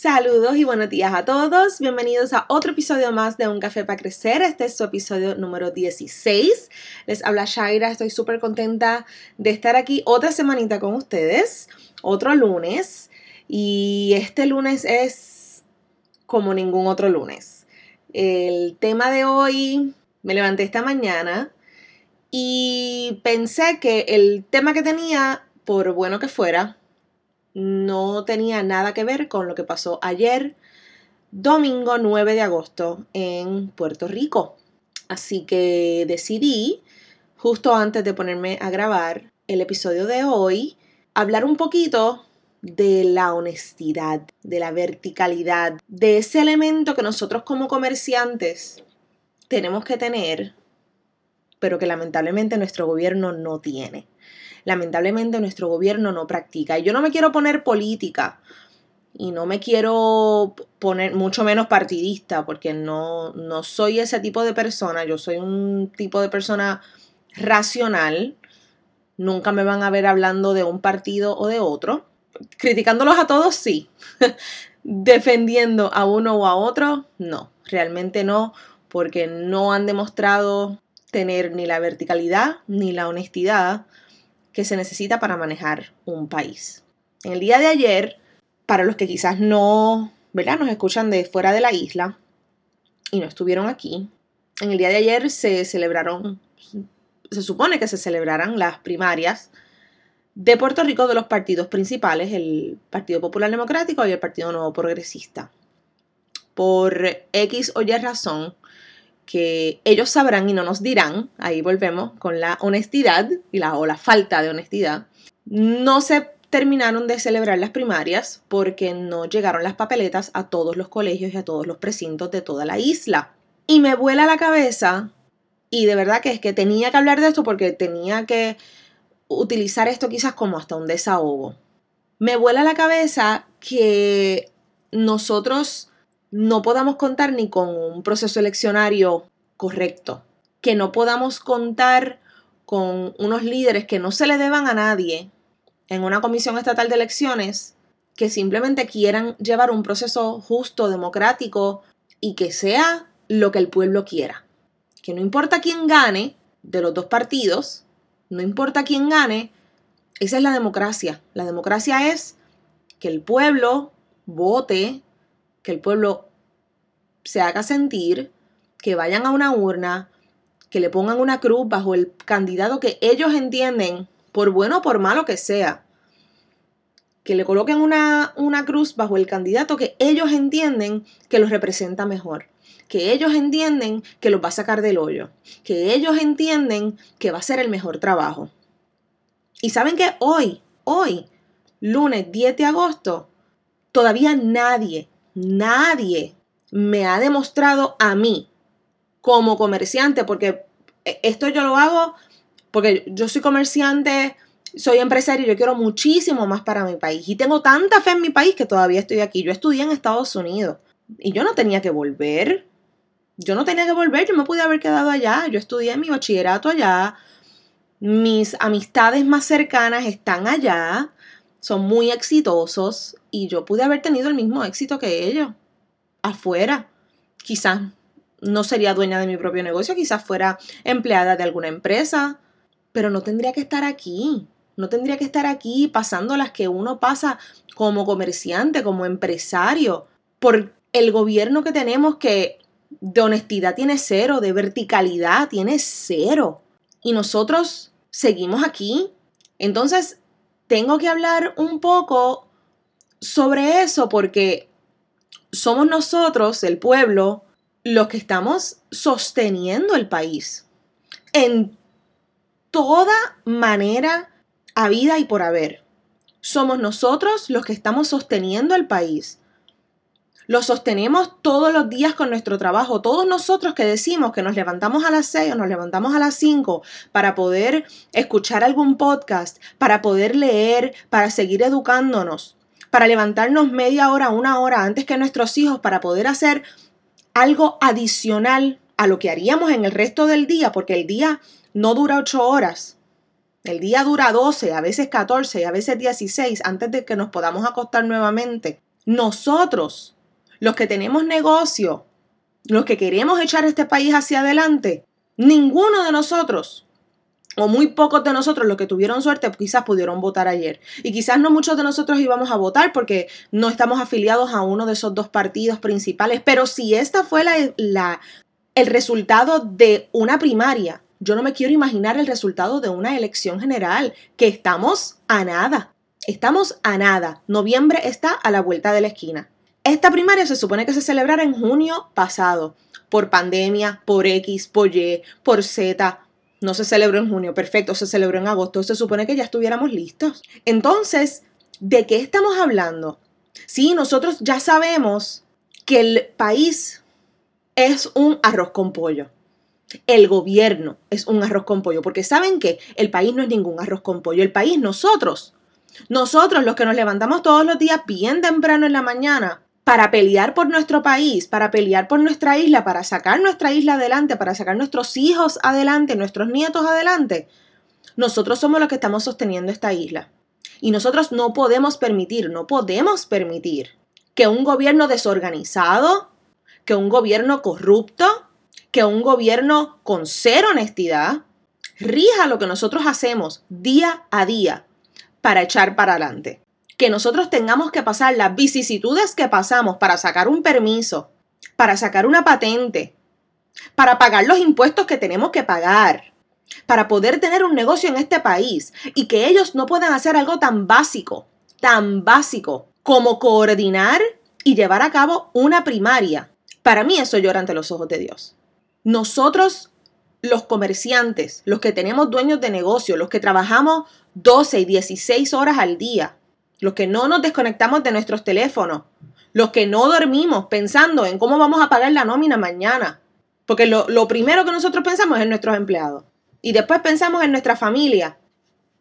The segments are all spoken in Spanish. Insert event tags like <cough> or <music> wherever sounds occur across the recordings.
Saludos y buenos días a todos. Bienvenidos a otro episodio más de Un Café para Crecer. Este es su episodio número 16. Les habla Shaira. Estoy súper contenta de estar aquí otra semanita con ustedes. Otro lunes. Y este lunes es como ningún otro lunes. El tema de hoy, me levanté esta mañana y pensé que el tema que tenía, por bueno que fuera, no tenía nada que ver con lo que pasó ayer, domingo 9 de agosto, en Puerto Rico. Así que decidí, justo antes de ponerme a grabar el episodio de hoy, hablar un poquito de la honestidad, de la verticalidad, de ese elemento que nosotros como comerciantes tenemos que tener, pero que lamentablemente nuestro gobierno no tiene lamentablemente nuestro gobierno no practica. Y yo no me quiero poner política y no me quiero poner mucho menos partidista porque no, no soy ese tipo de persona, yo soy un tipo de persona racional. Nunca me van a ver hablando de un partido o de otro. Criticándolos a todos, sí. <laughs> Defendiendo a uno o a otro, no. Realmente no, porque no han demostrado tener ni la verticalidad ni la honestidad que se necesita para manejar un país. En el día de ayer, para los que quizás no, ¿verdad? Nos escuchan de fuera de la isla y no estuvieron aquí, en el día de ayer se celebraron, se supone que se celebrarán las primarias de Puerto Rico de los partidos principales, el Partido Popular Democrático y el Partido Nuevo Progresista. Por X o Y razón, que ellos sabrán y no nos dirán, ahí volvemos con la honestidad y la, o la falta de honestidad, no se terminaron de celebrar las primarias porque no llegaron las papeletas a todos los colegios y a todos los precintos de toda la isla. Y me vuela la cabeza, y de verdad que es que tenía que hablar de esto porque tenía que utilizar esto quizás como hasta un desahogo. Me vuela la cabeza que nosotros no podamos contar ni con un proceso eleccionario correcto, que no podamos contar con unos líderes que no se le deban a nadie en una comisión estatal de elecciones, que simplemente quieran llevar un proceso justo, democrático y que sea lo que el pueblo quiera. Que no importa quién gane de los dos partidos, no importa quién gane, esa es la democracia. La democracia es que el pueblo vote que el pueblo se haga sentir, que vayan a una urna, que le pongan una cruz bajo el candidato que ellos entienden, por bueno o por malo que sea, que le coloquen una, una cruz bajo el candidato que ellos entienden que los representa mejor, que ellos entienden que los va a sacar del hoyo, que ellos entienden que va a ser el mejor trabajo. Y saben que hoy, hoy, lunes 10 de agosto, todavía nadie, nadie me ha demostrado a mí como comerciante, porque esto yo lo hago porque yo soy comerciante, soy empresario y yo quiero muchísimo más para mi país. Y tengo tanta fe en mi país que todavía estoy aquí. Yo estudié en Estados Unidos y yo no tenía que volver. Yo no tenía que volver, yo me pude haber quedado allá. Yo estudié mi bachillerato allá. Mis amistades más cercanas están allá. Son muy exitosos y yo pude haber tenido el mismo éxito que ellos afuera. Quizás no sería dueña de mi propio negocio, quizás fuera empleada de alguna empresa, pero no tendría que estar aquí. No tendría que estar aquí pasando las que uno pasa como comerciante, como empresario, por el gobierno que tenemos que de honestidad tiene cero, de verticalidad tiene cero. Y nosotros seguimos aquí. Entonces, tengo que hablar un poco sobre eso porque somos nosotros, el pueblo, los que estamos sosteniendo el país en toda manera a vida y por haber. Somos nosotros los que estamos sosteniendo el país. Lo sostenemos todos los días con nuestro trabajo. Todos nosotros que decimos que nos levantamos a las 6 o nos levantamos a las 5 para poder escuchar algún podcast, para poder leer, para seguir educándonos, para levantarnos media hora, una hora antes que nuestros hijos, para poder hacer algo adicional a lo que haríamos en el resto del día, porque el día no dura 8 horas. El día dura 12, a veces 14 y a veces 16 antes de que nos podamos acostar nuevamente. Nosotros los que tenemos negocio, los que queremos echar este país hacia adelante, ninguno de nosotros, o muy pocos de nosotros, los que tuvieron suerte, quizás pudieron votar ayer. Y quizás no muchos de nosotros íbamos a votar porque no estamos afiliados a uno de esos dos partidos principales. Pero si esta fue la, el resultado de una primaria, yo no me quiero imaginar el resultado de una elección general, que estamos a nada. Estamos a nada. Noviembre está a la vuelta de la esquina. Esta primaria se supone que se celebrara en junio pasado. Por pandemia, por X, por Y, por Z. No se celebró en junio, perfecto, se celebró en agosto. Se supone que ya estuviéramos listos. Entonces, ¿de qué estamos hablando? Sí, nosotros ya sabemos que el país es un arroz con pollo. El gobierno es un arroz con pollo, porque saben que el país no es ningún arroz con pollo. El país, nosotros, nosotros los que nos levantamos todos los días bien temprano en la mañana para pelear por nuestro país, para pelear por nuestra isla, para sacar nuestra isla adelante, para sacar nuestros hijos adelante, nuestros nietos adelante, nosotros somos los que estamos sosteniendo esta isla. Y nosotros no podemos permitir, no podemos permitir que un gobierno desorganizado, que un gobierno corrupto, que un gobierno con cero honestidad, rija lo que nosotros hacemos día a día para echar para adelante que nosotros tengamos que pasar las vicisitudes que pasamos para sacar un permiso, para sacar una patente, para pagar los impuestos que tenemos que pagar, para poder tener un negocio en este país y que ellos no puedan hacer algo tan básico, tan básico como coordinar y llevar a cabo una primaria. Para mí eso llora ante los ojos de Dios. Nosotros, los comerciantes, los que tenemos dueños de negocio, los que trabajamos 12 y 16 horas al día, los que no nos desconectamos de nuestros teléfonos, los que no dormimos pensando en cómo vamos a pagar la nómina mañana. Porque lo, primero que nosotros pensamos es en nuestros empleados. Y después pensamos en nuestra familia.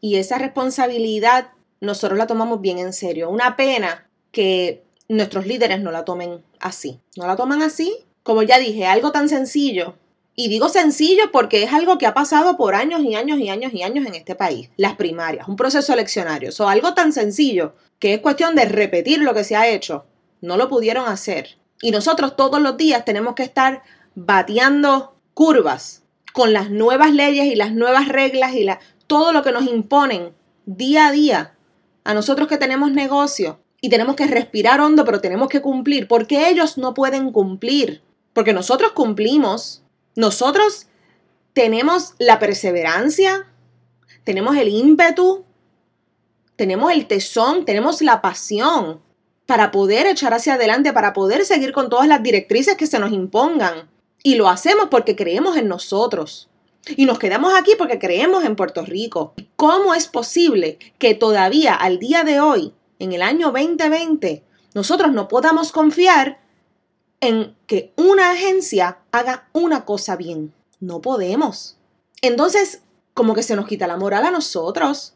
Y esa responsabilidad nosotros la tomamos bien en serio. Una pena que nuestros líderes no la tomen así. No la toman así. Como ya dije, algo tan sencillo y digo sencillo porque es algo que ha pasado por años y años y años y años en este país, las primarias, un proceso eleccionario. O algo tan sencillo que es cuestión de repetir lo que se ha hecho. No lo pudieron hacer. Y nosotros todos los días tenemos que estar bateando curvas con las nuevas leyes y las nuevas reglas y la, todo lo que nos imponen día a día a nosotros que tenemos negocio y tenemos que respirar hondo, pero tenemos que cumplir, porque ellos no pueden cumplir, porque nosotros cumplimos nosotros tenemos la perseverancia, tenemos el ímpetu, tenemos el tesón, tenemos la pasión para poder echar hacia adelante, para poder seguir con todas las directrices que se nos impongan. Y lo hacemos porque creemos en nosotros. Y nos quedamos aquí porque creemos en Puerto Rico. ¿Cómo es posible que todavía al día de hoy, en el año 2020, nosotros no podamos confiar en que una agencia haga una cosa bien. No podemos. Entonces, como que se nos quita la moral a nosotros.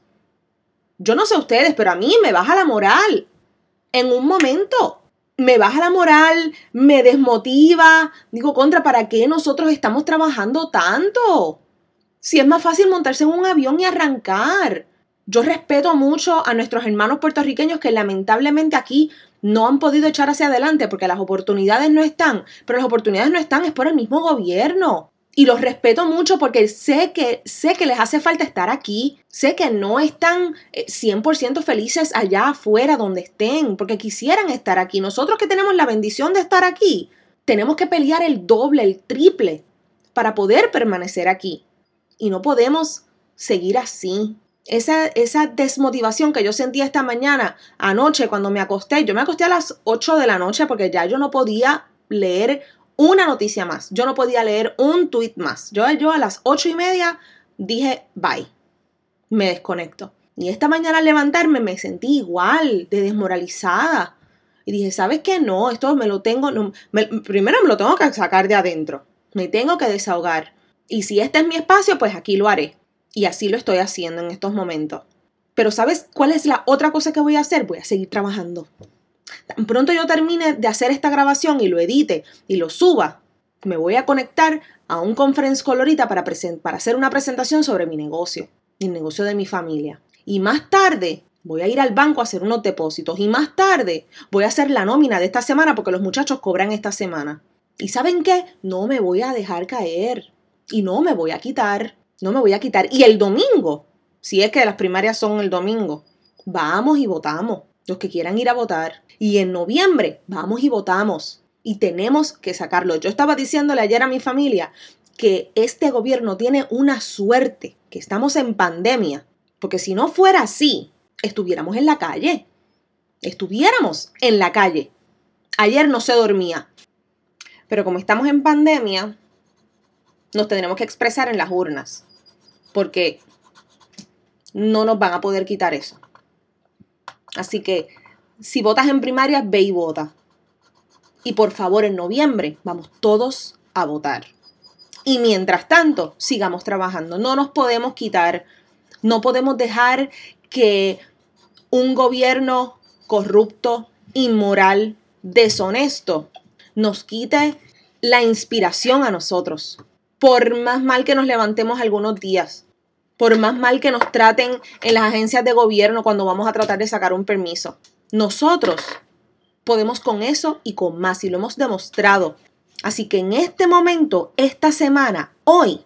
Yo no sé ustedes, pero a mí me baja la moral. En un momento. Me baja la moral, me desmotiva. Digo, contra, ¿para qué nosotros estamos trabajando tanto? Si es más fácil montarse en un avión y arrancar. Yo respeto mucho a nuestros hermanos puertorriqueños que lamentablemente aquí no han podido echar hacia adelante porque las oportunidades no están, pero las oportunidades no están, es por el mismo gobierno. Y los respeto mucho porque sé que, sé que les hace falta estar aquí, sé que no están 100% eh, felices allá afuera donde estén, porque quisieran estar aquí. Nosotros que tenemos la bendición de estar aquí, tenemos que pelear el doble, el triple para poder permanecer aquí. Y no podemos seguir así. Esa, desmotivación que yo sentía esta mañana, anoche, cuando me acosté, yo me acosté a las 8 de la noche porque ya yo no podía leer una noticia más, yo no podía leer un tweet más. Yo, a las 8 y media dije, bye, me desconecto. Y esta mañana al levantarme me sentí igual, de desmoralizada. Y dije, ¿sabes qué? No, esto me lo tengo, primero me lo tengo que sacar de adentro, me tengo que desahogar. Y si este es mi espacio, pues aquí lo haré. Y así lo estoy haciendo en estos momentos. Pero ¿sabes cuál es la otra cosa que voy a hacer? Voy a seguir trabajando. Tan pronto yo termine de hacer esta grabación y lo edite y lo suba, me voy a conectar a un conference colorita para, para hacer una presentación sobre mi negocio, el negocio de mi familia. Y más tarde voy a ir al banco a hacer unos depósitos y más tarde voy a hacer la nómina de esta semana porque los muchachos cobran esta semana. ¿Y saben qué? No me voy a dejar caer y no me voy a quitar, no me voy a quitar. Y el domingo, si es que las primarias son el domingo, vamos y votamos, los que quieran ir a votar. Y en noviembre, vamos y votamos. Y tenemos que sacarlo. Yo estaba diciéndole ayer a mi familia que este gobierno tiene una suerte, que estamos en pandemia, porque si no fuera así, estuviéramos en la calle. Estuviéramos en la calle. Ayer no se dormía. Pero como estamos en pandemia, nos tendremos que expresar en las urnas. Porque no nos van a poder quitar eso. Así que si votas en primaria, ve y vota. Y por favor, en noviembre vamos todos a votar. Y mientras tanto, sigamos trabajando. No nos podemos quitar, no podemos dejar que un gobierno corrupto, inmoral, deshonesto, nos quite la inspiración a nosotros. Por más mal que nos levantemos algunos días, por más mal que nos traten en las agencias de gobierno cuando vamos a tratar de sacar un permiso. Nosotros podemos con eso y con más y lo hemos demostrado. Así que en este momento, esta semana, hoy,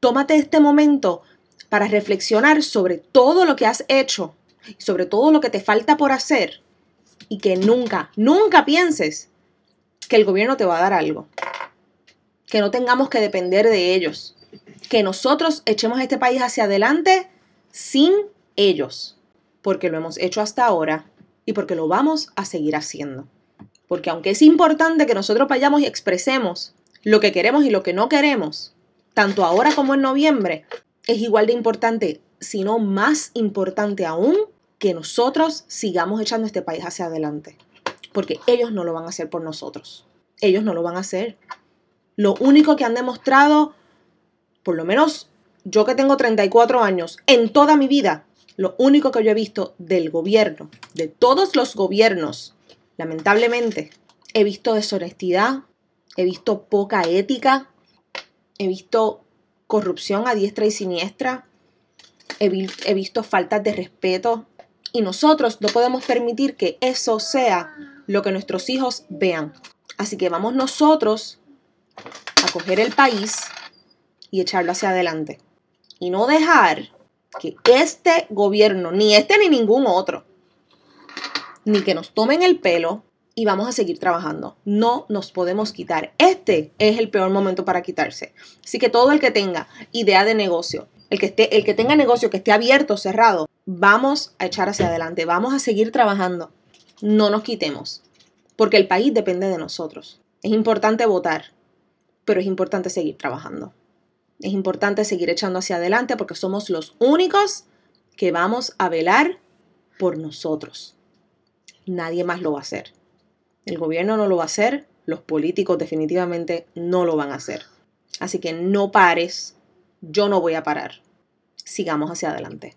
tómate este momento para reflexionar sobre todo lo que has hecho sobre todo lo que te falta por hacer y que nunca, nunca pienses que el gobierno te va a dar algo. Que no tengamos que depender de ellos. Que nosotros echemos este país hacia adelante sin ellos. Porque lo hemos hecho hasta ahora y porque lo vamos a seguir haciendo. Porque aunque es importante que nosotros vayamos y expresemos lo que queremos y lo que no queremos, tanto ahora como en noviembre, es igual de importante, si no más importante aún, que nosotros sigamos echando este país hacia adelante. Porque ellos no lo van a hacer por nosotros. Ellos no lo van a hacer. Lo único que han demostrado, por lo menos yo que tengo 34 años, en toda mi vida, lo único que yo he visto del gobierno, de todos los gobiernos, lamentablemente, he visto deshonestidad, he visto poca ética, he visto corrupción a diestra y siniestra, he, visto faltas de respeto y nosotros no podemos permitir que eso sea lo que nuestros hijos vean. Así que vamos nosotros a coger el país y echarlo hacia adelante. Y no dejar que este gobierno, ni este ni ningún otro, ni que nos tomen el pelo y vamos a seguir trabajando. No nos podemos quitar. Este es el peor momento para quitarse. Así que todo el que tenga idea de negocio, el que, esté, el que tenga negocio que esté abierto, cerrado, vamos a echar hacia adelante, vamos a seguir trabajando. No nos quitemos, porque el país depende de nosotros. Es importante votar, pero es importante seguir trabajando. Es importante seguir echando hacia adelante porque somos los únicos que vamos a velar por nosotros. Nadie más lo va a hacer. El gobierno no lo va a hacer, los políticos definitivamente no lo van a hacer. Así que no pares, yo no voy a parar. Sigamos hacia adelante.